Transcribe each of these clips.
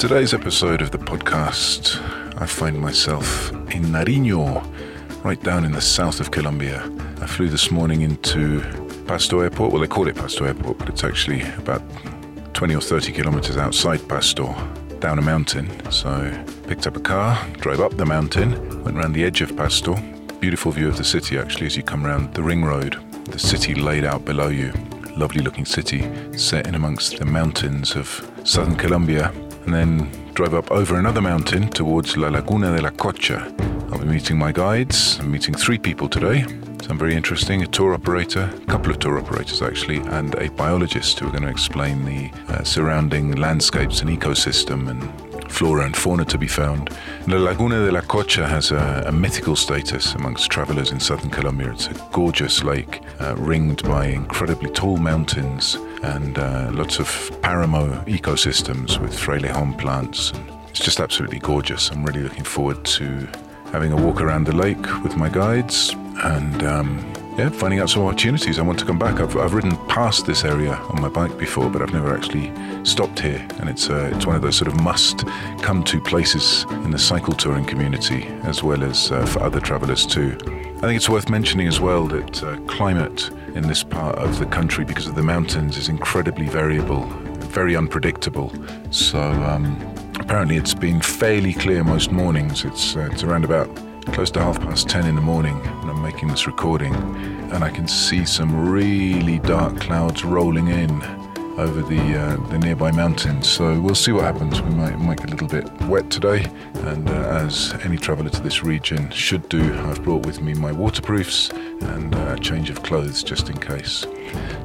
Today's episode of the podcast, I find myself in Nariño, right down in the south of Colombia. I flew this morning into Pasto Airport. Well, they call it Pasto Airport, but it's actually about 20 or 30 kilometers outside Pasto, down a mountain. So, picked up a car, drove up the mountain, went around the edge of Pasto. Beautiful view of the city, actually, as you come around the ring road. The city laid out below you. Lovely looking city, set in amongst the mountains of southern Colombia and then drive up over another mountain towards La Laguna de la Cocha. I'll be meeting my guides. I'm meeting three people today. Some very interesting a tour operator, a couple of tour operators actually, and a biologist who are going to explain the uh, surrounding landscapes and ecosystem and flora and fauna to be found. La Laguna de la Cocha has a, a mythical status amongst travelers in southern Colombia. It's a gorgeous lake uh, ringed by incredibly tall mountains and uh, lots of paramo ecosystems with frailejon plants. It's just absolutely gorgeous. I'm really looking forward to having a walk around the lake with my guides and um, yeah, finding out some opportunities. I want to come back. I've, I've ridden past this area on my bike before, but I've never actually stopped here. And it's uh, it's one of those sort of must come to places in the cycle touring community, as well as uh, for other travellers too. I think it's worth mentioning as well that uh, climate in this part of the country, because of the mountains, is incredibly variable, very unpredictable. So um, apparently, it's been fairly clear most mornings. It's uh, it's around about close to half past 10 in the morning and I'm making this recording, and I can see some really dark clouds rolling in over the uh, the nearby mountains. So we'll see what happens. We might, might get a little bit wet today, and uh, as any traveller to this region should do, I've brought with me my waterproofs and uh, a change of clothes just in case.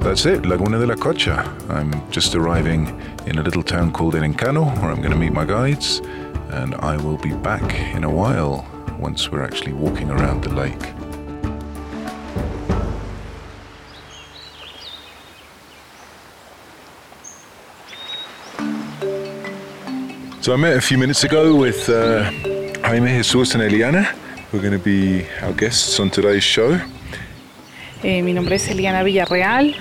That's it, Laguna de la Cocha. I'm just arriving in a little town called El Encano, where I'm going to meet my guides, and I will be back in a while once we're actually walking around the lake. So I met a few minutes ago with uh, Jaime, Jesus, and Eliana, who are going to be our guests on today's show. Eh, mi nombre es Eliana Villarreal,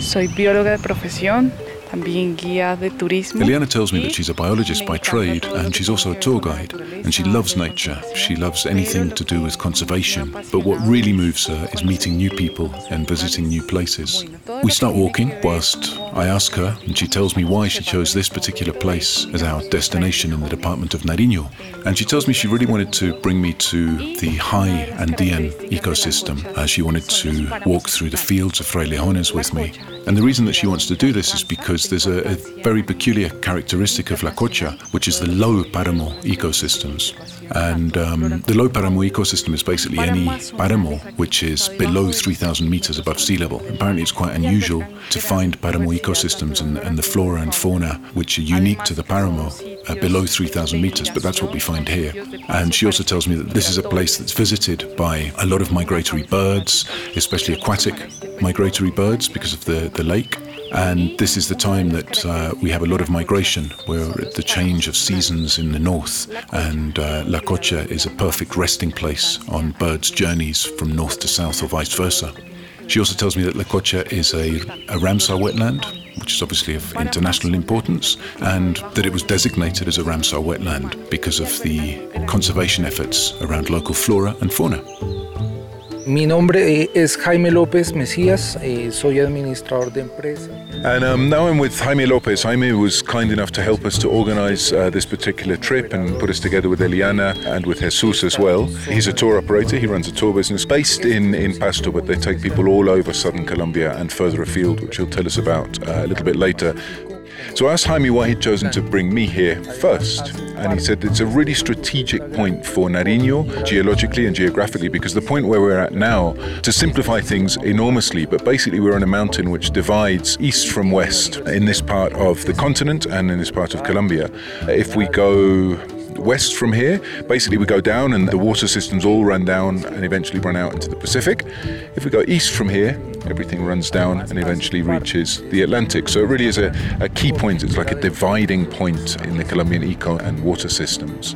soy bióloga de profesión, también guía de turismo. Eliana tells me that she's a biologist by trade and she's also a tour guide, and she loves nature. She loves anything to do with conservation. But what really moves her is meeting new people and visiting new places. We start walking whilst I ask her, and she tells me why she chose this particular place as our destination in the department of Nariño. And she tells me she really wanted to bring me to the high Andean ecosystem. Uh, she wanted to walk through the fields of Frailejones with me. And the reason that she wants to do this is because there's a, a very peculiar characteristic of La Cocha, which is the low paramo ecosystems. And um, the low paramo ecosystem is basically any paramo which is below 3,000 meters above sea level. Apparently, it's quite unusual to find paramo ecosystems and, and the flora and fauna which are unique to the paramo uh, below 3,000 meters, but that's what we find here. And she also tells me that this is a place that's visited by a lot of migratory birds, especially aquatic migratory birds because of the, the lake. And this is the time that uh, we have a lot of migration. We're at the change of seasons in the north, and uh, La Cocha is a perfect resting place on birds' journeys from north to south or vice versa. She also tells me that La Cocha is a, a Ramsar wetland, which is obviously of international importance, and that it was designated as a Ramsar wetland because of the conservation efforts around local flora and fauna. Mi nombre eh, es Jaime López Mesías, eh, soy administrador de empresa. And um, now I'm with Jaime Lopez. Jaime was kind enough to help us to organize uh, this particular trip and put us together with Eliana and with Jesus as well. He's a tour operator, he runs a tour business based in, in Pasto, but they take people all over southern Colombia and further afield, which he'll tell us about uh, a little bit later. So I asked Jaime why he'd chosen to bring me here first. And he said it's a really strategic point for Nariño, geologically and geographically, because the point where we're at now, to simplify things enormously, but basically we're on a mountain which divides east from west in this part of the continent and in this part of Colombia. If we go west from here, basically we go down and the water systems all run down and eventually run out into the Pacific. If we go east from here, everything runs down and eventually reaches the Atlantic. So it really is a, a key point. It's like a dividing point in the Colombian eco and water systems.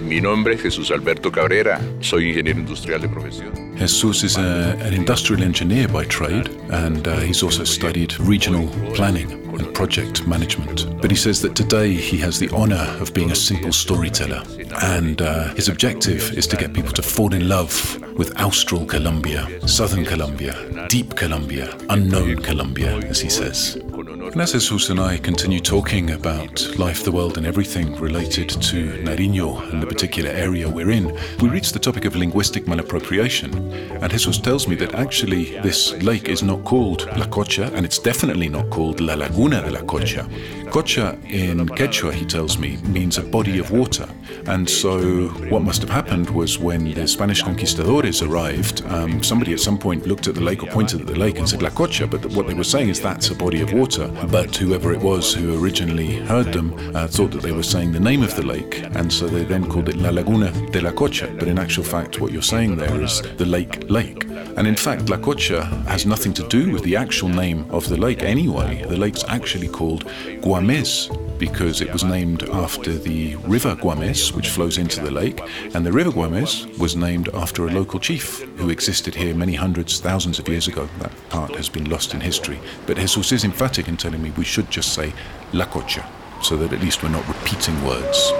Mi nombre es Jesús Alberto Cabrera, soy ingeniero industrial de profesión. Jesus is a, an industrial engineer by trade, and uh, he's also studied regional planning and project management. But he says that today he has the honor of being a simple storyteller, and uh, his objective is to get people to fall in love with Austral Colombia, Southern Colombia, Deep Colombia, Unknown Colombia, as he says. And as Jesus and I continue talking about life, the world, and everything related to Nariño and the particular area we're in, we reach the topic of linguistic malappropriation. And Jesus tells me that actually this lake is not called La Cocha, and it's definitely not called La Laguna de la Cocha. Cocha in Quechua, he tells me, means a body of water. And so what must have happened was when the Spanish conquistadores arrived, um, somebody at some point looked at the lake or pointed at the lake and said La Cocha, but what they were saying is that's a body of water. But whoever it was who originally heard them uh, thought that they were saying the name of the lake, and so they then called it La Laguna de la Cocha. But in actual fact, what you're saying there is the lake lake. Lake. And in fact, La Cocha has nothing to do with the actual name of the lake anyway. The lake's actually called Guames because it was named after the river Guames, which flows into the lake, and the river Guames was named after a local chief who existed here many hundreds, thousands of years ago. That part has been lost in history. But Jesus is emphatic in telling me we should just say La Cocha, so that at least we're not repeating words.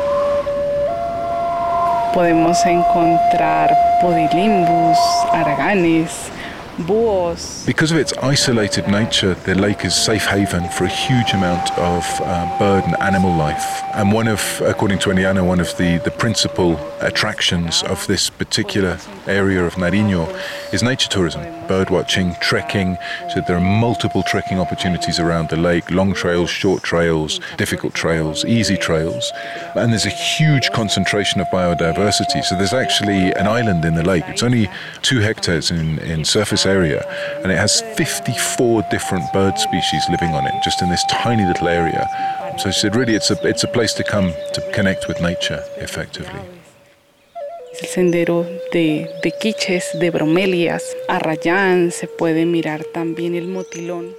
Podemos encontrar podilimbus, araganes, búhos. Because of its isolated nature, the lake is safe haven for a huge amount of uh, bird and animal life. And one of, according to Eliana, one of the, the principal attractions of this particular area of Nariño is nature tourism, bird watching, trekking. So there are multiple trekking opportunities around the lake, long trails, short trails, difficult trails, easy trails. And there's a huge concentration of biodiversity. So there's actually an island in the lake. It's only two hectares in, in surface area, and it has 54 different bird species living on it, just in this tiny little area. So she said, really, it's a, it's a place to come to connect with nature effectively. El sendero de, de quiches, de bromelias, arrayán, se puede mirar también el motilón.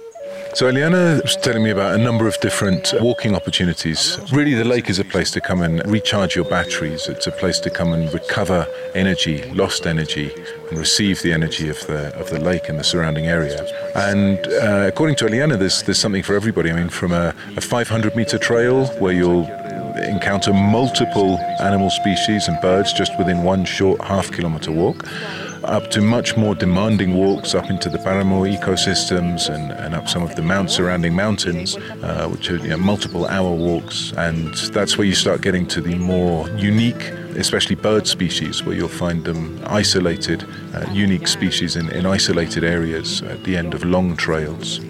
So Eliana was telling me about a number of different walking opportunities. Really, the lake is a place to come and recharge your batteries. It's a place to come and recover energy, lost energy, and receive the energy of the of the lake and the surrounding area. And uh, according to Eliana, there's there's something for everybody. I mean, from a, a 500 meter trail where you'll encounter multiple animal species and birds just within one short half kilometer walk up to much more demanding walks up into the Paramo ecosystems and, and up some of the mount surrounding mountains, uh, which are you know, multiple hour walks. And that's where you start getting to the more unique, especially bird species, where you'll find them isolated, uh, unique species in, in isolated areas at the end of long trails.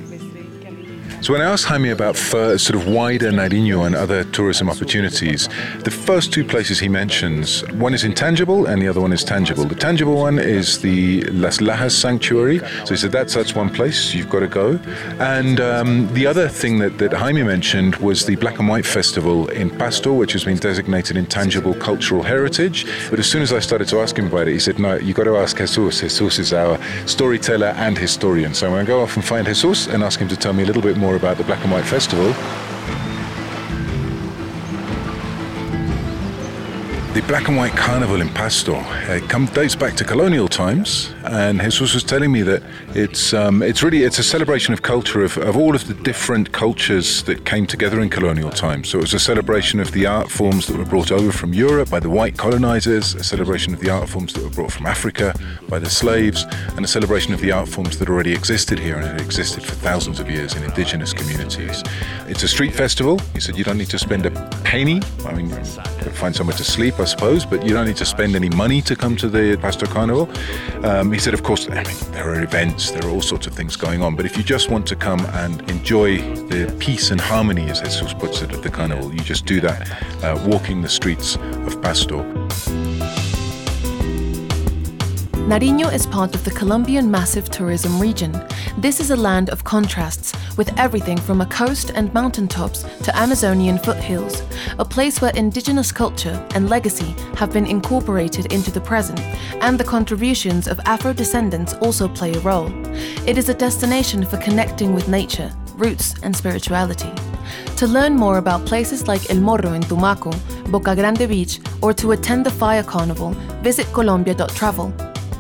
So when I asked Jaime about sort of wider Nariño and other tourism opportunities, the first two places he mentions, one is intangible and the other one is tangible. The tangible one is the Las Lajas Sanctuary. So he said that's that's one place you've got to go. And um, the other thing that, that Jaime mentioned was the Black and White Festival in Pasto, which has been designated intangible cultural heritage. But as soon as I started to ask him about it, he said, no, you've got to ask Jesus. Jesus is our storyteller and historian. So I'm going to go off and find Jesus and ask him to tell me a little bit more more about the Black and White Festival. The Black and White Carnival in Pasto uh, come, dates back to colonial times and Jesus was telling me that it's um, it's really it's a celebration of culture of, of all of the different cultures that came together in colonial times. So it was a celebration of the art forms that were brought over from Europe by the white colonizers, a celebration of the art forms that were brought from Africa by the slaves, and a celebration of the art forms that already existed here and had existed for thousands of years in indigenous communities. It's a street festival. He said you don't need to spend a penny. I mean, find somewhere to sleep, I suppose, but you don't need to spend any money to come to the Pasto Carnival. Um, he said, of course, I mean, there are events, there are all sorts of things going on, but if you just want to come and enjoy the peace and harmony, as Jesus puts it, of the carnival, you just do that uh, walking the streets of Pasto. Nariño is part of the Colombian Massif Tourism Region. This is a land of contrasts, with everything from a coast and mountaintops to Amazonian foothills, a place where indigenous culture and legacy have been incorporated into the present, and the contributions of Afro descendants also play a role. It is a destination for connecting with nature, roots, and spirituality. To learn more about places like El Morro in Tumaco, Boca Grande Beach, or to attend the Fire Carnival, visit colombia.travel.